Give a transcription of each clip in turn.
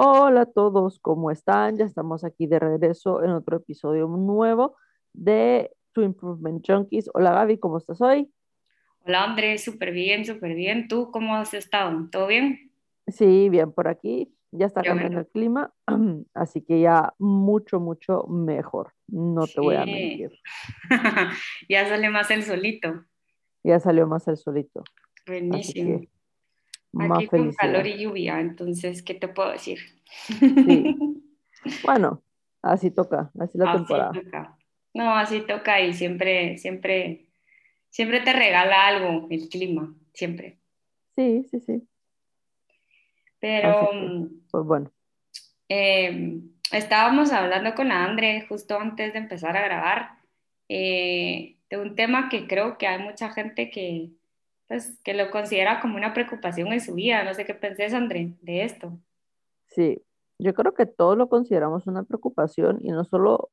Hola a todos, ¿cómo están? Ya estamos aquí de regreso en otro episodio nuevo de To Improvement Junkies. Hola Gaby, ¿cómo estás hoy? Hola Andrés, súper bien, súper bien. ¿Tú cómo has estado? ¿Todo bien? Sí, bien por aquí. Ya está cambiando bueno. el clima, así que ya mucho, mucho mejor. No te voy a mentir. ya sale más el solito. Ya salió más el solito, Buenísimo. Que más Aquí con calor y lluvia, entonces, ¿qué te puedo decir? Sí, bueno, así toca, así la Así temporada. toca. No, así toca y siempre, siempre, siempre te regala algo el clima, siempre. Sí, sí, sí. Pero que, mm, pues bueno, eh, estábamos hablando con la Andre justo antes de empezar a grabar eh, de un tema que creo que hay mucha gente que, pues, que lo considera como una preocupación en su vida. No sé qué pensés, André, de esto. sí. Yo creo que todos lo consideramos una preocupación y no solo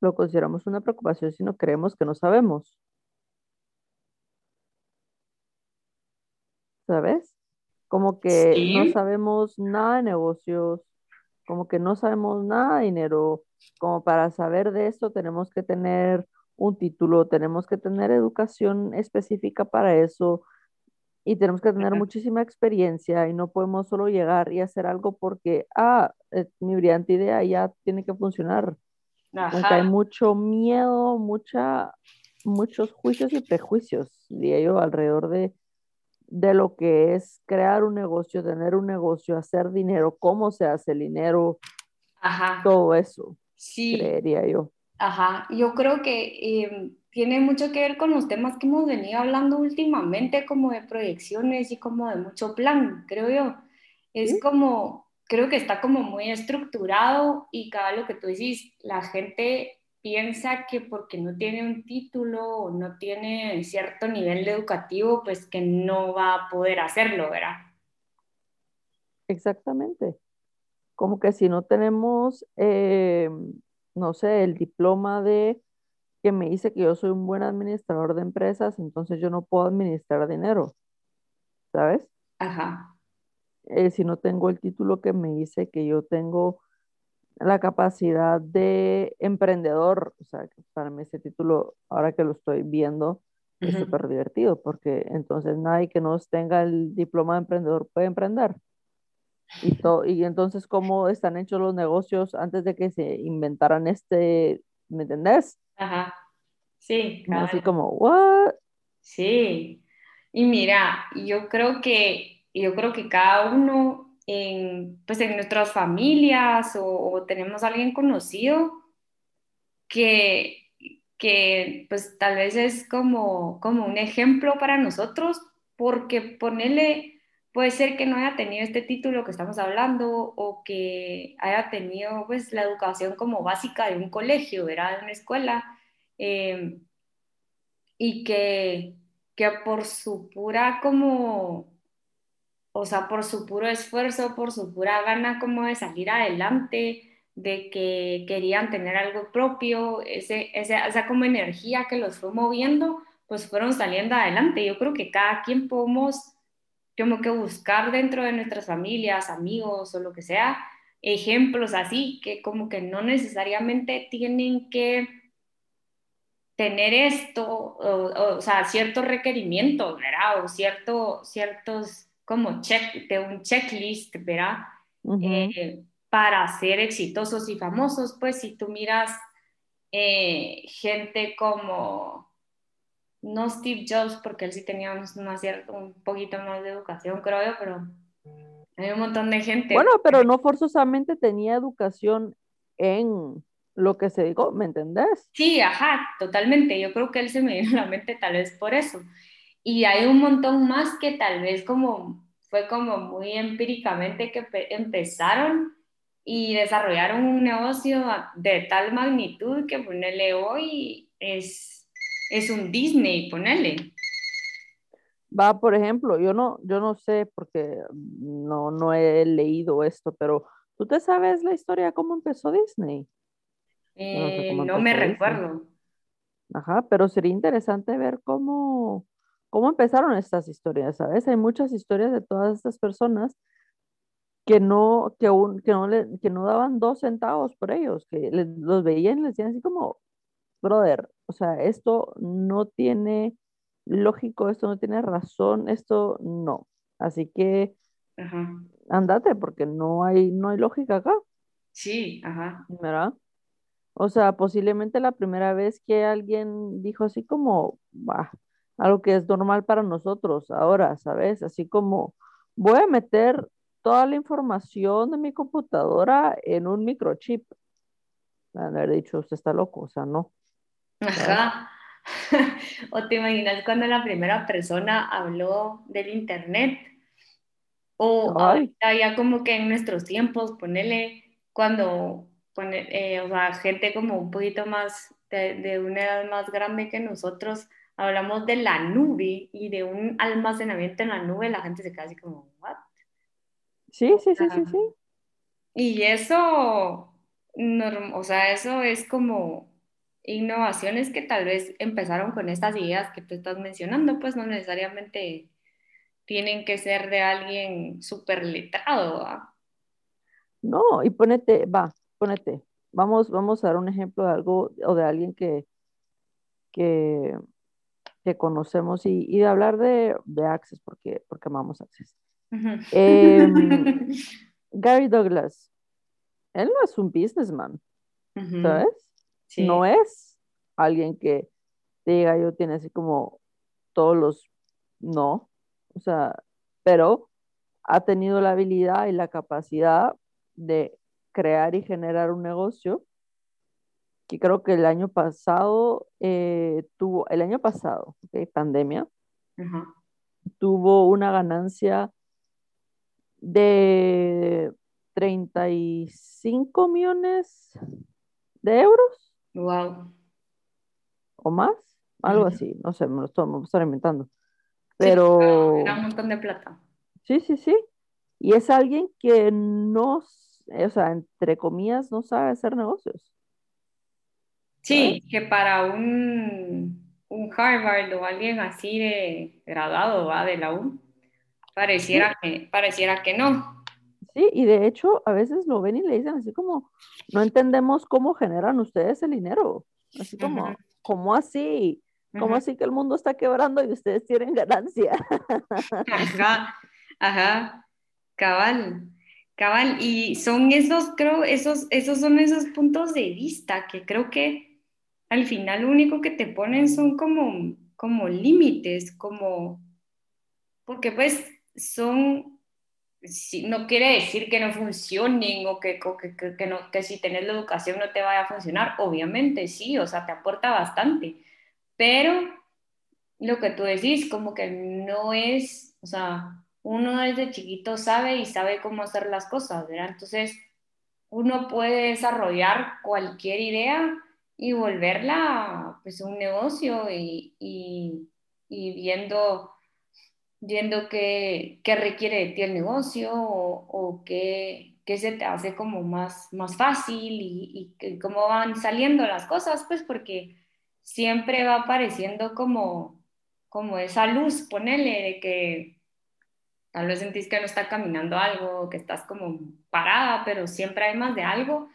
lo consideramos una preocupación, sino creemos que no sabemos, ¿sabes? Como que no sabemos nada de negocios, como que no sabemos nada de dinero, como para saber de esto tenemos que tener un título, tenemos que tener educación específica para eso y tenemos que tener muchísima experiencia y no podemos solo llegar y hacer algo porque, ah, eh, mi brillante idea ya tiene que funcionar. Que hay ajá, mucho miedo, mucha, muchos juicios y prejuicios, diría yo, alrededor de, de lo que es crear un negocio, tener un negocio, hacer dinero, cómo se hace el dinero, ajá, todo eso, sí, creería yo. Ajá. Yo creo que eh, tiene mucho que ver con los temas que hemos venido hablando últimamente, como de proyecciones y como de mucho plan, creo yo. Es ¿Sí? como, creo que está como muy estructurado y cada lo que tú dices, la gente piensa que porque no tiene un título o no tiene cierto nivel educativo, pues que no va a poder hacerlo, ¿verdad? Exactamente. Como que si no tenemos, eh, no sé, el diploma de que me dice que yo soy un buen administrador de empresas, entonces yo no puedo administrar dinero, ¿sabes? Ajá, Eh, si no tengo el título que me dice que yo tengo la capacidad de emprendedor, o sea, para mí ese título, ahora que lo estoy viendo, es ujú, súper divertido, porque entonces nadie que no tenga el diploma de emprendedor puede emprender. Y, to- y entonces, ¿cómo están hechos los negocios antes de que se inventaran este, ¿me entendés? ajá, sí, Así cabal. como, ¿what? Sí, y mira, yo creo que, yo creo que cada uno en, pues en nuestras familias o, o tenemos a alguien conocido que, que pues tal vez es como, como un ejemplo para nosotros, porque ponerle, puede ser que no haya tenido este título que estamos hablando o que haya tenido pues la educación como básica de un colegio, ¿verdad? De una escuela. eh, y que, que por su pura como, o sea, por su puro esfuerzo, por su pura gana como de salir adelante, de que querían tener algo propio, ese, ese, esa como energía que los fue moviendo, pues fueron saliendo adelante. Yo creo que cada quien podemos como que buscar dentro de nuestras familias, amigos o lo que sea, ejemplos así, que como que no necesariamente tienen que tener esto, o, o, sea, ciertos requerimientos, ¿verdad? O cierto, ciertos como check, de un checklist, ¿verdad? Eh, para ser exitosos y famosos, pues si tú miras eh, gente como, no Steve Jobs, porque él sí tenía una cierta, un poquito más de educación, creo yo, pero hay un montón de Bueno, gente. pero no forzosamente tenía educación en lo que se dijo, ¿me entendés? Sí, ajá, totalmente. Yo creo que él se me vino a la mente tal vez por eso. Y hay un montón más que tal vez como fue como muy empíricamente que pe- empezaron y desarrollaron un negocio de tal magnitud que ponerle hoy es, es un Disney, ponerle. Va, por ejemplo, yo no, yo no sé porque no, no he leído esto, pero ¿tú te sabes la historia de cómo empezó Disney? Yo no sé Eh, no me Disney. recuerdo. Ajá, pero sería interesante ver cómo, cómo empezaron estas historias, ¿sabes? Hay muchas historias de todas estas personas que no, que, un, que, no le, que no daban dos centavos por ellos, que los veían y les decían así como, brother, o sea, esto no tiene lógico, esto no tiene razón, esto no. Así que andate, porque no hay, no hay lógica acá. Sí, ajá. ¿Verdad? O sea, posiblemente la primera vez que alguien dijo así como, bah, algo que es normal para nosotros ahora, ¿sabes? Así como, voy a meter toda la información de mi computadora en un microchip. Haber dicho, usted está loco, o sea, no. Ajá. o te imaginas cuando la primera persona habló del internet. O ahorita ya como que en nuestros tiempos, ponele cuando, pone, eh, o sea, gente como un poquito más, de, de una edad más grande que nosotros, hablamos de la nube y de un almacenamiento en la nube, la gente se queda así como, ¿what? Sí, sí, sí, sí, sí. Y eso, o sea, eso es como innovaciones que tal vez empezaron con estas ideas que tú estás mencionando, pues no necesariamente tienen que ser de alguien súper letrado. No, y ponete, va, ponete, vamos, vamos a dar un ejemplo de algo o de alguien que, que, que conocemos y, y, de hablar de, de Access, porque, porque amamos Access. Em, Gary Douglas, él no es un businessman, ¿sabes? No es alguien que diga yo tiene así como todos los, no, o sea, pero ha tenido la habilidad y la capacidad de crear y generar un negocio que creo que el año pasado eh, tuvo, el año pasado, pandemia, tuvo una ganancia de 35 millones de euros. Wow. O más, algo así, no sé, me lo estoy, me inventando. Pero... era un montón de plata. Sí, sí, sí. Y es alguien que no, o sea, entre comillas, no sabe hacer negocios. Sí, que para un, un Harvard o alguien así de graduado ¿va? de la U, pareciera, que, pareciera que no. Sí, y de hecho a veces lo ven y le dicen así como, no entendemos cómo generan ustedes el dinero. Así como, ¿cómo así? ¿Cómo así que el mundo está quebrando y ustedes tienen ganancia? Ajá, ajá, cabal. Cabal, y son esos, creo, esos, esos son esos puntos de vista que creo que al final lo único que te ponen son como, como límites, como, porque pues son, no quiere decir que no funcionen o que, que, que, no, que si tenés la educación no te vaya a funcionar, obviamente sí, o sea, te aporta bastante, pero lo que tú decís, como que no es, o sea, uno desde chiquito sabe y sabe cómo hacer las cosas, ¿verdad? Entonces, uno puede desarrollar cualquier idea y volverla pues un negocio y, y, viendo, viendo qué, qué, requiere de ti el negocio o, o qué, qué, se te hace como más, más fácil y, y, cómo van saliendo las cosas, pues porque siempre va apareciendo como, como esa luz, ponele, de que Tal vez sentís que no está caminando algo, que estás como parada, pero siempre hay más de algo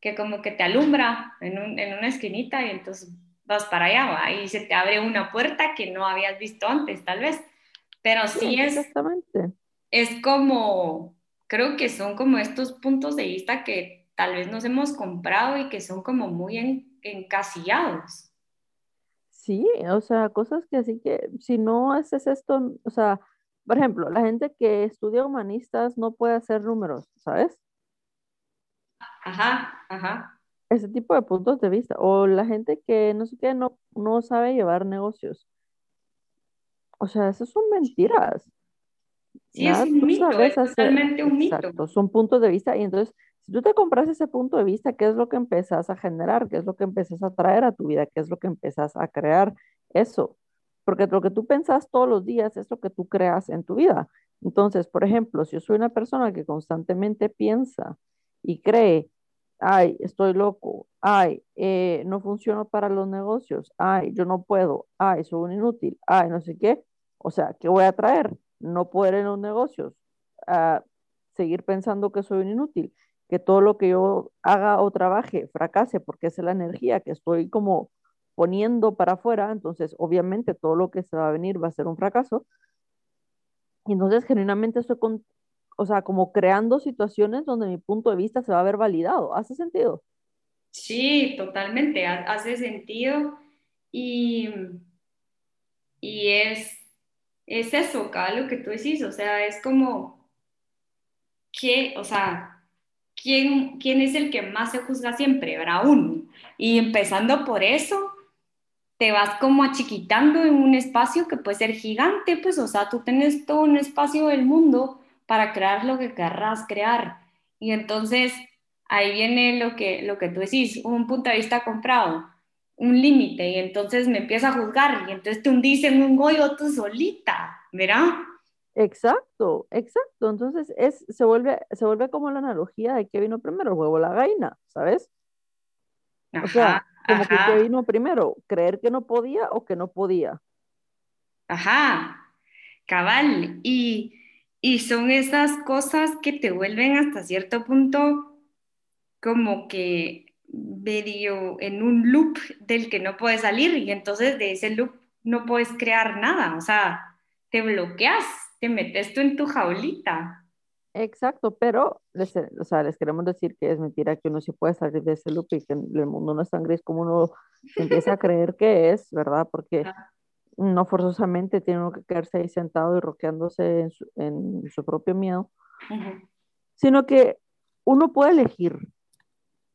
que como que te alumbra en, una esquinita y entonces vas para allá y se te abre una puerta que no habías visto antes, tal vez. Pero sí, es... Exactamente. Es como, creo que son como estos puntos de vista que tal vez nos hemos comprado y que son como muy encasillados. Sí, o sea, cosas que así que si no haces esto, o sea, por ejemplo, la gente que estudia humanistas no puede hacer números, ¿sabes? Ajá, ajá. Ese tipo de puntos de vista. O la gente que no sé qué, no, no sabe llevar negocios. O sea, esas son mentiras. Sí, es un mito, es totalmente un mito. Exacto, son puntos de vista. Y entonces, si tú te compras ese punto de vista, ¿qué es lo que empezás a generar? ¿Qué es lo que empezás a traer a tu vida? ¿Qué es lo que empezás a crear? Eso porque lo que tú pensas todos los días es lo que tú creas en tu vida. Entonces, por ejemplo, si yo soy una persona que constantemente piensa y cree, ay, estoy loco, ay, eh, no funciono para los negocios, ay, yo no puedo, ay, soy un inútil, ay, no sé qué, o sea, ¿qué voy a traer? No poder en los negocios, uh, seguir pensando que soy un inútil, que todo lo que yo haga o trabaje fracase porque es la energía que estoy como poniendo para afuera, entonces obviamente todo lo que se va a venir va a ser un fracaso. Y entonces genuinamente estoy con, o sea, como creando situaciones donde mi punto de vista se va a ver validado. ¿Hace sentido? Sí, totalmente, hace sentido. Y, y es, es eso, acá lo que tú decís, o sea, es como que, o sea, ¿quién, quién es el que más se juzga siempre? Uno. Y empezando por eso, te vas como achiquitando en un espacio que puede ser gigante, pues, o sea, tú tienes todo un espacio del mundo para crear lo que querrás crear. Y entonces ahí viene lo que, lo que tú decís, un punto de vista comprado, un límite, y entonces me empieza a juzgar, y entonces te hundís en un hoyo tú solita, ¿verdad? Exacto, exacto. Entonces es, se, vuelve, se vuelve como la analogía de que vino primero el huevo o la gallina, ¿sabes? o sea, como que qué vino primero, creer que no podía o que no podía. Ajá, cabal. Y, y son esas cosas que te vuelven hasta cierto punto como que medio en un loop del que no puedes salir y entonces de ese loop no puedes crear nada, o sea, te bloqueas, te metes tú en tu jaulita. Exacto, pero les, o sea, les queremos decir que es mentira que uno sí puede salir de ese loop y que el mundo no es tan gris como uno empieza a creer que es, ¿verdad? Porque no forzosamente tiene uno que quedarse ahí sentado y roqueándose en su, en su propio miedo, sino que uno puede elegir,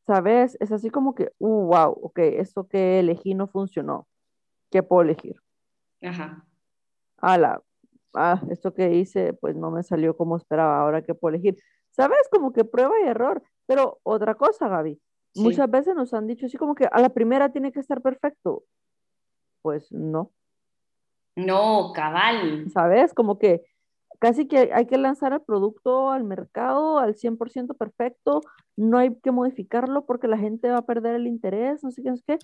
¿sabes? Es así como que, uh, wow, ok, esto que elegí no funcionó, ¿qué puedo elegir? Ajá. Ala, ah, esto que hice, pues no me salió como esperaba, ahora que puedo elegir. ¿Sabes? Como que prueba y error. Pero otra cosa, Gaby, muchas veces nos han dicho así como que a la primera tiene que estar perfecto. Pues no. No, cabal. ¿Sabes? Como que casi que hay que lanzar el producto al mercado al 100% perfecto, no hay que modificarlo porque la gente va a perder el interés, no sé qué, no sé qué.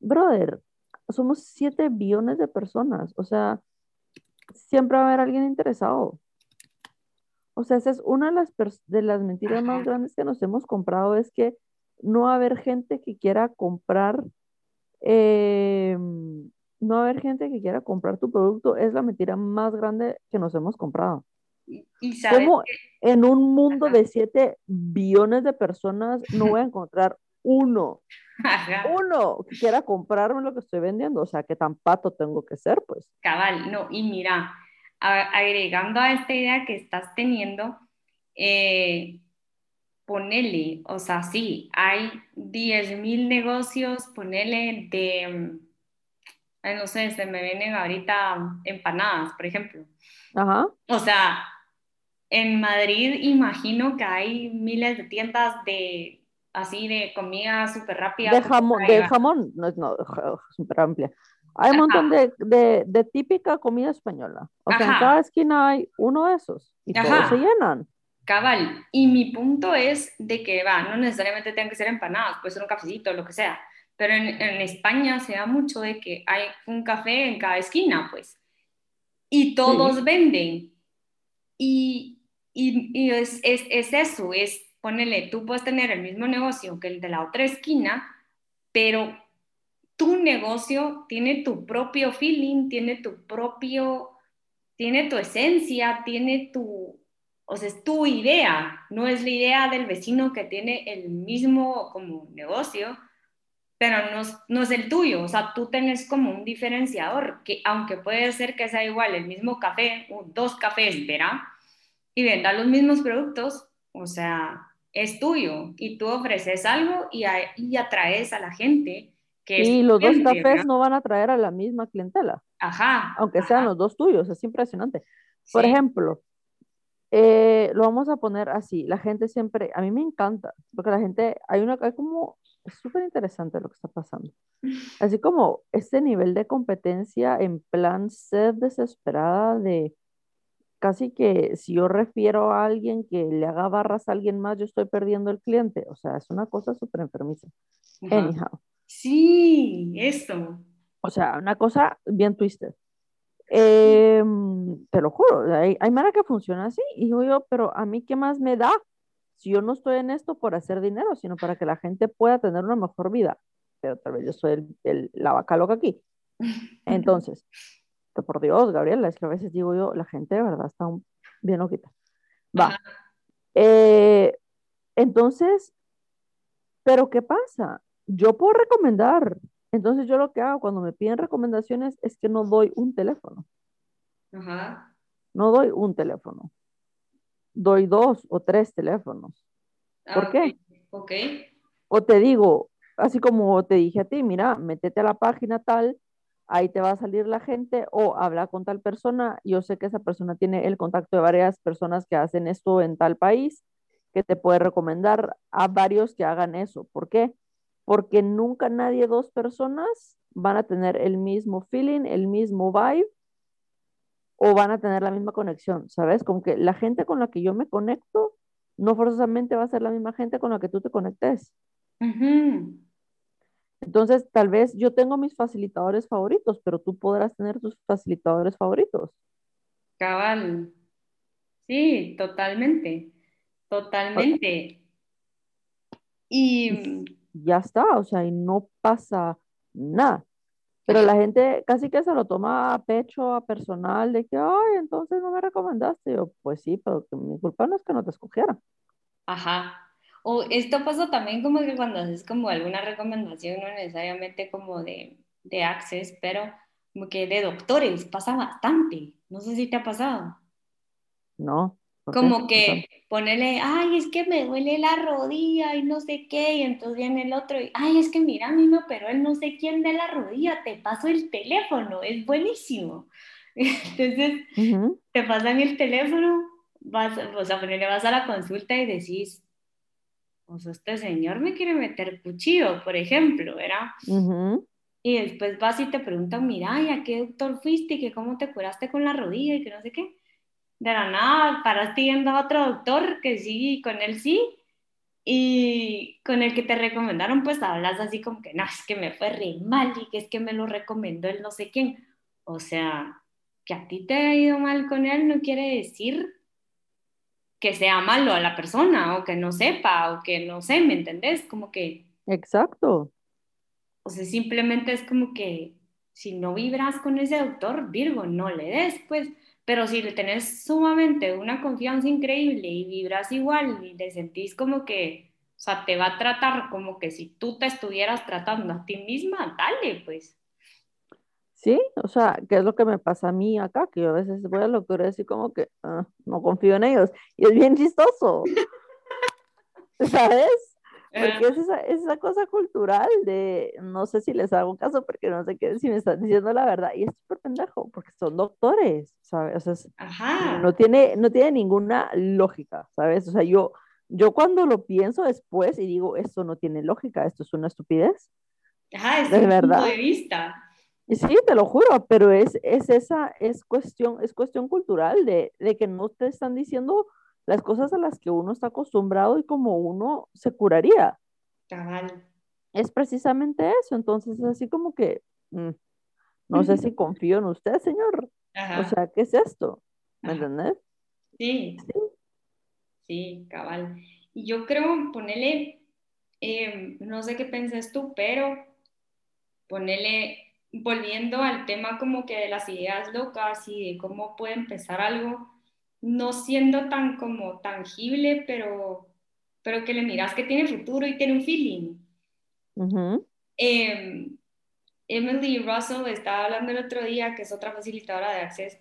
Brother, somos 7 billones de personas, o sea, siempre va a haber alguien interesado. O sea, esa es una de las, de las mentiras más grandes que nos hemos comprado, es que no va a haber gente que quiera comprar, eh, no va a haber gente que quiera comprar tu producto, es la mentira más grande que nos hemos comprado. Y, Como en un mundo de 7 billones de personas no voy a encontrar uno, uno que quiera comprarme lo que estoy vendiendo, o sea, que tan pato tengo que ser, pues. Cabal, no, y mira, agregando a esta idea que estás teniendo, eh, ponele, o sea, sí, hay 10 mil negocios, ponele de, no sé, se me vienen ahorita empanadas, por ejemplo. Ajá. O sea, en Madrid imagino que hay miles de tiendas de así de comida súper rápida. De jamón, de jamón, no, no, súper amplia. Hay un montón de, de, de, típica comida española. O sea, en cada esquina hay uno de esos y todos se llenan. Cabal. Y mi punto es de que, va, no necesariamente tienen que ser empanadas, puede ser un cafecito, lo que sea. Pero en, en España se da mucho de que hay un café en cada esquina, pues. Y todos venden. Y, y, y es, es, es eso, es ponele, tú puedes tener el mismo negocio que el de la otra esquina, pero tu negocio tiene tu propio feeling, tiene tu propio, tiene tu esencia, tiene tu, o sea, es tu idea, no es la idea del vecino que tiene el mismo como negocio, pero no, no es el tuyo, o sea, tú tienes como un diferenciador, que aunque puede ser que sea igual el mismo café, dos cafés, ¿verdad? Y vendan los mismos productos, o sea, es tuyo y tú ofreces algo y, y atraes a la gente. Que y los dos cafés no van a atraer a la misma clientela. Ajá. Aunque sean los dos tuyos, es impresionante. Por ejemplo, eh, lo vamos a poner así, la gente siempre, a mí me encanta, porque la gente, hay una, hay como, es súper interesante lo que está pasando. Así como este nivel de competencia en plan sed desesperada de casi que si yo refiero a alguien que le haga barras a alguien más, yo estoy perdiendo el cliente. O sea, es una cosa súper enfermiza. Anyhow. Sí, eso. O sea, una cosa bien twisted. Em, te lo juro, hay, hay manera que funciona así. Y digo yo, pero a mí qué más me da yo no estoy en esto por hacer dinero, sino para que la gente pueda tener una mejor vida. Pero tal vez yo soy el, el- la vaca loca aquí. Entonces, por Dios, Gabriela, es que a veces digo yo, la gente de verdad está un- bien loquita. Va. Eh, entonces, pero ¿qué pasa? Yo puedo recomendar. Entonces yo lo que hago cuando me piden recomendaciones es que no doy un teléfono. Ajá. No doy un teléfono. Doy dos o tres teléfonos. ¿Por Ah, qué? Ok. O te digo, así como te dije a ti, mira, métete a la página tal, ahí te va a salir la gente o habla con tal persona. Yo sé que esa persona tiene el contacto de varias personas que hacen esto en tal país, que te puede recomendar a varios que hagan eso. ¿Por qué? Porque nunca nadie, dos personas van a tener el mismo feeling, el mismo vibe o van a tener la misma conexión, ¿sabes? Como que la gente con la que yo me conecto no forzosamente va a ser la misma gente con la que tú te conectes. Entonces, tal vez yo tengo mis facilitadores favoritos, pero tú podrás tener tus facilitadores favoritos. Cabal. Sí, totalmente. Totalmente. Y Y ya está, o sea, y no pasa nada. Pero la gente casi que se lo toma a pecho, a personal, de que, ay, entonces no me recomendaste. Yo, pues sí, pero que mi culpa no es que no te escogiera. Ajá. O esto pasa también como que cuando haces como alguna recomendación, no necesariamente como de, de Access, pero como que de doctores, pasa bastante. No sé si te ha pasado. No. Como que ponerle, ay, es que me duele la rodilla y no sé qué, y entonces viene el otro y, ay, es que mira, a mí me operó el no sé quién de la rodilla, te paso el teléfono, es buenísimo. Entonces te pasan el teléfono, vas, o sea, ponele, vas a la consulta y decís, o sea, este señor me quiere meter cuchillo, por ejemplo, ¿verdad? Y después vas y te preguntan, mira, ¿y a qué doctor fuiste? ¿Y que cómo te curaste con la rodilla? Y que no sé qué. De la nada, paraste yendo a otro doctor que sí, con él sí. Y con el que te recomendaron, pues hablas así como que, no, es que me fue re mal y que es que me lo recomendó el no sé quién. O sea, que a ti te ha ido mal con él no quiere decir que sea malo a la persona o que no sepa o que no sé, ¿me entendés? Como que, Exacto. o sea, simplemente es como que si no vibras con ese doctor, Virgo, no le des, pues, pero si le tenés sumamente una confianza increíble y vibras igual y le sentís como que, o sea, te va a tratar como que si tú te estuvieras tratando a ti misma, dale, pues. Sí, o sea, ¿qué es lo que me pasa a mí acá? Que yo a veces voy doctor y así como que "Ah, no confío en ellos. Y es bien chistoso, ¿sabes? Porque es esa, es esa cosa cultural de no sé si les hago caso porque no sé qué, si me están diciendo la verdad. Y es súper pendejo porque son doctores, ¿sabes? O sea, es- no tiene, no tiene ninguna lógica, ¿sabes? O sea, yo, yo cuando lo pienso después y digo, esto no tiene lógica, esto es una estupidez, ajá, es de un punto verdad. de vista. Y sí, te lo juro, pero es, es esa, es cuestión, es cuestión cultural de, de que no te están diciendo las cosas a las que uno está acostumbrado y como uno se curaría. Cabal. Es precisamente eso. Entonces es así como que, mm, no sé si confío en usted, señor. O sea, ¿qué es esto? ¿Me ajá. entendés? Sí, Sí. sí, cabal. Y yo creo, ponele, eh, no sé qué piensas tú, pero ponele, volviendo al tema como que de las ideas locas y de cómo puede empezar algo, no siendo tan como tangible, pero, pero que le miras que tiene futuro y tiene un feeling. Ujú. Eh, Emily Russell estaba hablando el otro día, que es otra facilitadora de Access,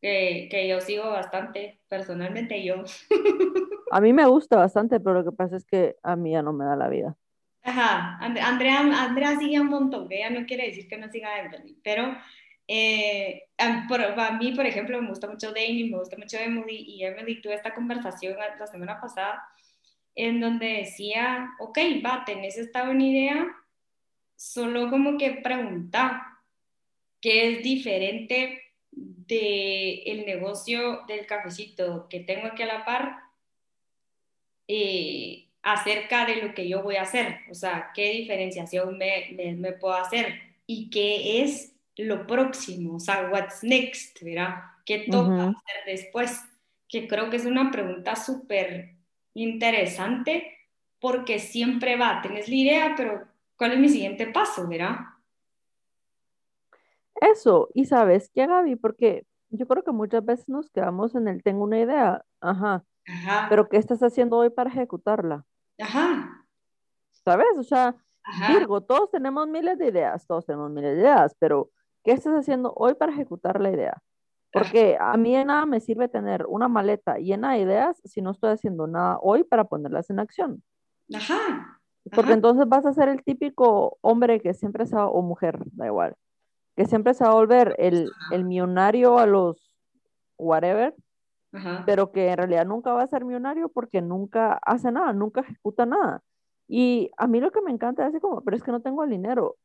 que, que yo sigo bastante, personalmente yo. A mí me gusta bastante, pero lo que pasa es que a mí ya no me da la vida. Ajá, And- Andrea, Andrea sigue un montón, que ella no quiere decir que no siga Emily, pero eh, mí, por ejemplo, me gusta mucho Dani, me gusta mucho Emily, y Emily tuve esta conversación la semana pasada en donde decía, ok, va, tenés esta buena idea, solo como que pregunta qué es diferente del el negocio del cafecito que tengo aquí a la par eh, acerca de lo que yo voy a hacer, o sea, qué diferenciación me, me, me puedo hacer y qué es lo próximo, o sea, what's next, ¿verdad? ¿Qué toca hacer después? Que creo que es una pregunta súper interesante porque siempre va, tenés la idea, pero ¿cuál es mi siguiente paso, verdad? Eso, y sabes qué, Gaby, porque yo creo que muchas veces nos quedamos en el tengo una idea, ajá, Ajá, pero ¿qué estás haciendo hoy para ejecutarla? ajá, ¿Sabes? O sea, ajá, Virgo, todos tenemos miles de ideas, todos tenemos miles de ideas, pero ¿qué estás haciendo hoy para ejecutar la idea? Porque a mí de nada me sirve tener una maleta llena de ideas si no estoy haciendo nada hoy para ponerlas en acción. ajá, Porque ajá, entonces vas a ser el típico hombre que siempre se va, o mujer, da igual, que siempre se va a volver el, el millonario a los whatever, ajá. pero que en realidad nunca va a ser millonario porque nunca hace nada, nunca ejecuta nada. Y a mí lo que me encanta es así como, pero es que no tengo el dinero,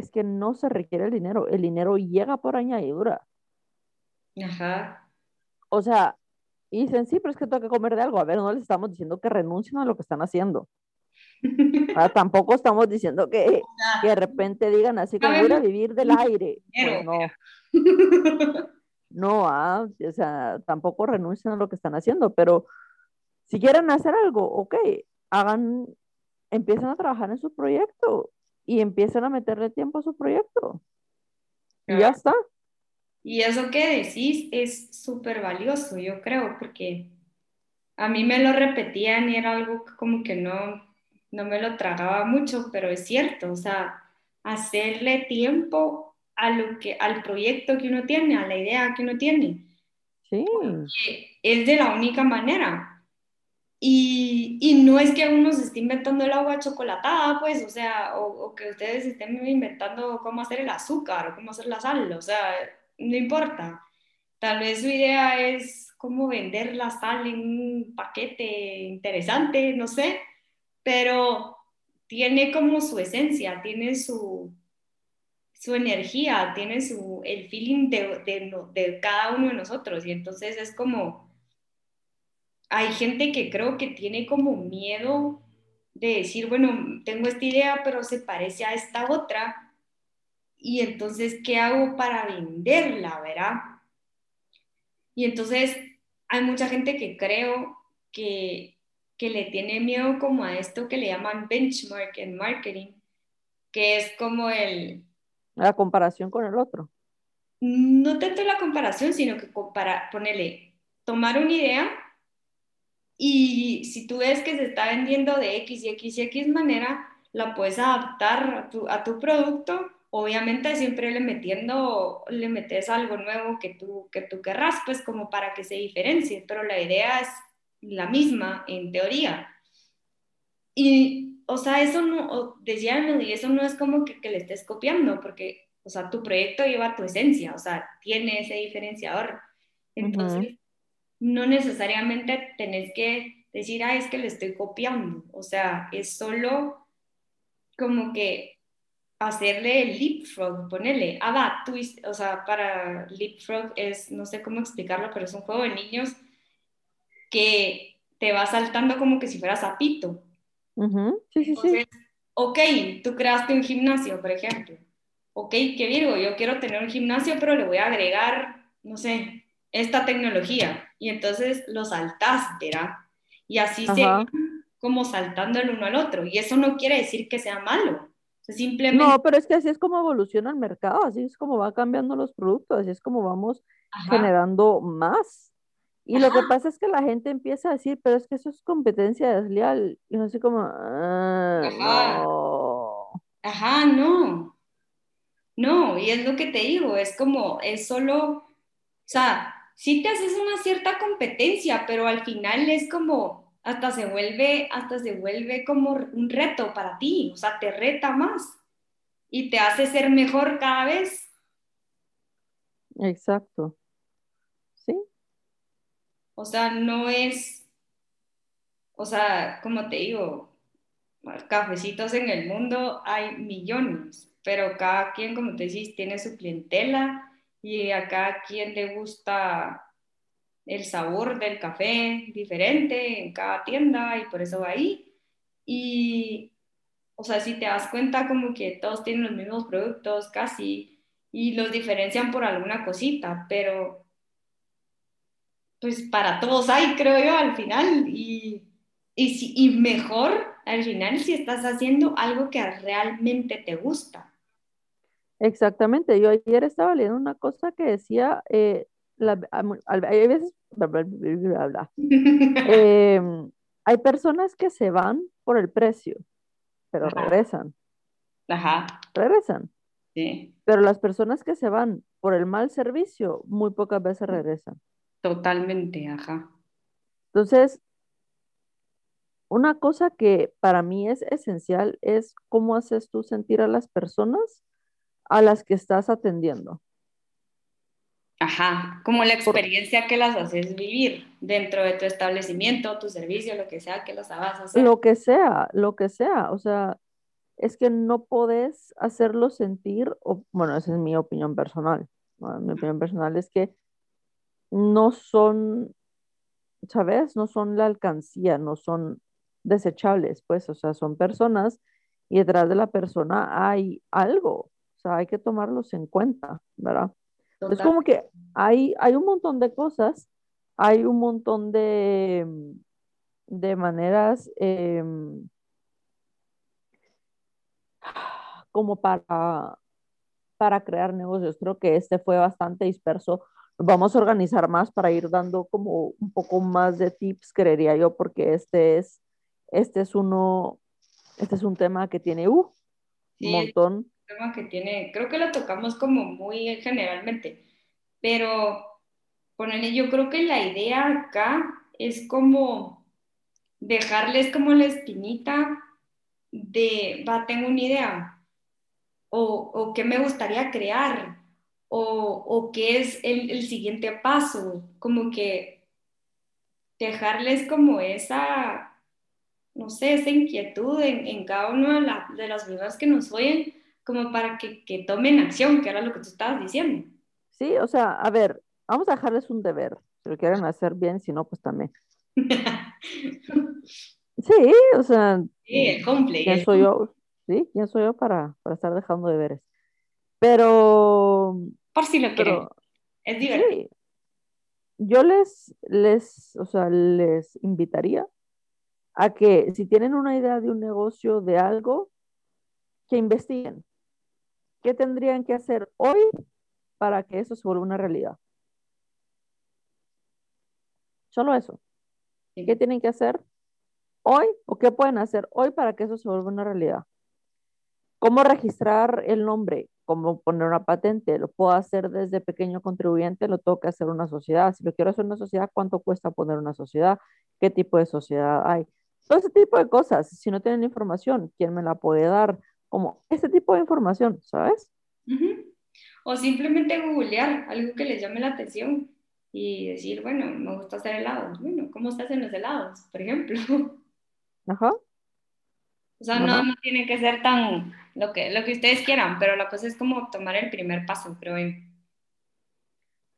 es que no se requiere el dinero, el dinero llega por añadidura. Ajá. O sea, y dicen, sí, pero es que tengo que comer de algo. A ver, no les estamos diciendo que renuncien a lo que están haciendo. Ah, tampoco estamos diciendo que, que de repente digan así como voy a vivir del aire. Pues no. No, ah, o sea, tampoco renuncian a lo que están haciendo, pero si quieren hacer algo, ok, hagan, empiezan a trabajar en su proyecto y empiezan a meterle tiempo a su proyecto. Y ya está. Y eso que decís es súper valioso, yo creo, porque a mí me lo repetían y era algo como que no, no me lo tragaba mucho, pero es cierto, o sea, hacerle tiempo a lo que, al proyecto que uno tiene, a la idea que uno tiene. Sí. Porque es de la única manera. Y, y, no es que uno se esté inventando el agua chocolatada, pues, o sea, o, o, que ustedes estén inventando cómo hacer el azúcar o cómo hacer la sal, o sea, no importa. Tal vez su idea es cómo vender la sal en un paquete interesante, no sé, pero tiene como su esencia, tiene su, su energía, tiene su, el feeling de, de, de cada uno de nosotros. Y entonces es como hay gente que creo que tiene como miedo de decir, bueno, tengo esta idea, pero se parece a esta otra. Y entonces, ¿qué hago para venderla, verdad? Y entonces, hay mucha gente que creo que, que le tiene miedo como a esto que le llaman benchmark en marketing, que es como el... La comparación con el otro. No tanto la comparación, sino que compara, ponerle, tomar una idea y si tú ves que se está vendiendo de X y X y X manera, la puedes adaptar a tu, a tu producto. Obviamente siempre le metiendo, le metes algo nuevo que tú, que tú querrás, pues como para que se diferencie, pero la idea es la misma en teoría. Y, o sea, eso no, decía y eso no es como que, que, le estés copiando, porque, o sea, tu proyecto lleva tu esencia, o sea, tiene ese diferenciador. Entonces, uh -huh no necesariamente tenés que decir, ah, es que le estoy copiando. O sea, es solo como que hacerle el leapfrog, ponerle, ah, va, twist, o sea, para leapfrog es, no sé cómo explicarlo, pero es un juego de niños que te va saltando como que si fuera zapito. Uh -huh. sí, sí, Entonces, sí. ok, tú creaste un gimnasio, por ejemplo. Ok, qué Virgo, yo quiero tener un gimnasio, pero le voy a agregar, no sé, esta tecnología. Y entonces lo saltas, ¿verdad? Y así se como saltando el uno al otro. Y eso no quiere decir que sea malo. O sea, simplemente... No, pero es que así es como evoluciona el mercado, así es como va cambiando los productos, así es como vamos Ajá. generando más. Y Ajá. lo que pasa es que la gente empieza a decir, pero es que eso es competencia desleal. Y no sé como, ah, Ajá. no. Ajá, no. No, y es lo que te digo, es como, es solo, o sea, sí te haces una cierta competencia, pero al final es como, hasta se vuelve, hasta se vuelve como un reto para ti, o sea, te reta más y te hace ser mejor cada vez. Exacto. Sí. O sea, no es, o sea, como te digo, cafecitos en el mundo hay millones, pero cada quien, como te decís, tiene su clientela y a cada quien le gusta el sabor del café diferente en cada tienda y por eso va ahí. Y, o sea, si te das cuenta como que todos tienen los mismos productos casi y los diferencian por alguna cosita, pero pues para todos hay, creo yo, al final. Y, y, si, y mejor al final si estás haciendo algo que realmente te gusta. Exactamente, yo ayer estaba leyendo una cosa que decía, eh, la, hay veces, eh, hay personas que se van por el precio, pero Ajá. regresan, Ajá, regresan. sí, Pero las personas que se van por el mal servicio, muy pocas veces regresan. totalmente, ajá. Entonces, una cosa que para mí es esencial es cómo haces tú sentir a las personas a las que estás atendiendo. Ajá, como la experiencia que las haces vivir dentro de tu establecimiento, tu servicio, lo que sea que las hagas hacer. lo que sea, lo que sea. O sea, es que no podés hacerlo sentir, o, bueno, esa es mi opinión personal. ¿no? Mi opinión personal es que no son, ¿sabes? No son la alcancía, no son desechables, pues, o sea, son personas y detrás de la persona hay algo, o sea, hay que tomarlos en cuenta, ¿verdad? Es como que hay, hay un montón de cosas, hay un montón de, de maneras em, como para, para crear negocios. Creo que este fue bastante disperso. Vamos a organizar más para ir dando como un poco más de tips, creería yo, porque este es, este es uno, este es un tema que tiene uh, un Sí, montón. Tema que tiene, creo que lo tocamos como muy generalmente, pero ponerle, yo creo que la idea acá es como dejarles como la espinita de, va, tengo una idea, o, o qué me gustaría crear, o, o qué es el, el siguiente paso, como que dejarles como esa, no sé, esa inquietud en, en cada una de, la- de las personas que nos oyen, como para que, que tomen acción, que era lo que tú estabas diciendo. Sí, o sea, a ver, vamos a dejarles un deber. Si lo quieren hacer bien, si no, pues también. Sí, o sea, Sí, el cumple. ¿quién soy yo? Sí, ¿quién soy yo para, para estar dejando deberes? Pero, Por si lo quieren. pero Es divertido. sí, yo les, les, o sea, les invitaría a que si tienen una idea de un negocio, de algo, que investiguen. ¿Qué tendrían que hacer hoy para que eso se vuelva una realidad? Solo eso. Sí. ¿Qué tienen que hacer hoy o qué pueden hacer hoy para que eso se vuelva una realidad? ¿Cómo registrar el nombre? ¿Cómo poner una patente? ¿Lo puedo hacer desde pequeño contribuyente? ¿Lo tengo que hacer una sociedad? Si lo quiero hacer una sociedad, ¿cuánto cuesta poner una sociedad? ¿Qué tipo de sociedad hay? Todo ese tipo de cosas. Si no tienen información, ¿quién me la puede dar? Como este tipo de información, ¿sabes? Ujú. O simplemente googlear algo que les llame la atención y decir, bueno, me gusta hacer helados. Bueno, ¿cómo se hacen los helados? Por ejemplo. Ajá. O sea, no, no tiene que ser tan lo que, lo que ustedes quieran, pero la cosa es como tomar el primer paso, creo yo.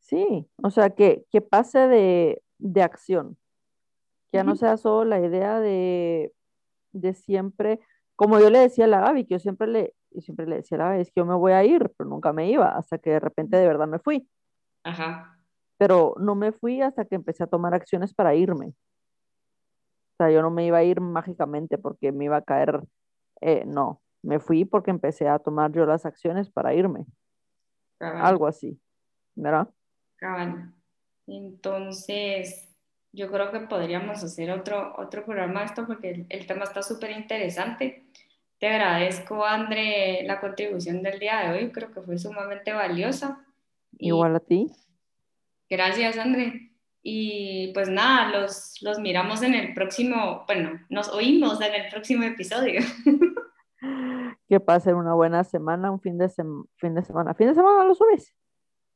Sí, o sea, que, que pase de, de acción. Que ya no Ujú. sea solo la idea de, de siempre, como yo le decía a la Gaby, que yo siempre le, siempre le decía a la Gaby, es que yo me voy a ir, pero nunca me iba, hasta que de repente de verdad me fui. Ajá. Pero no me fui hasta que empecé a tomar acciones para irme. O sea, yo no me iba a ir mágicamente porque me iba a caer, eh, no, me fui porque empecé a tomar yo las acciones para irme, Cabal, algo así, ¿verdad? cabal. Entonces, yo creo que podríamos hacer otro, otro programa de esto porque el, el tema está súper interesante. Te agradezco, André, la contribución del día de hoy. Creo que fue sumamente valiosa. Y Igual a ti. gracias, André. Y pues nada, los, los miramos en el próximo, bueno, nos oímos en el próximo episodio. Que pasen una buena semana, un fin de, sem- fin de semana. ¿Fin de semana lo subís?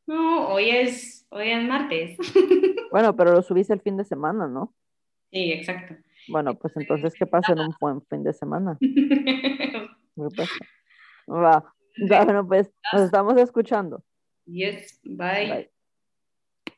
No, hoy es, hoy es martes. Bueno, pero lo subís el fin de semana, ¿no? Sí, exacto. Bueno, pues entonces que pasen un buen fin de semana. Pues. Va. Bueno, pues nos estamos escuchando. Yes, bye. Bye.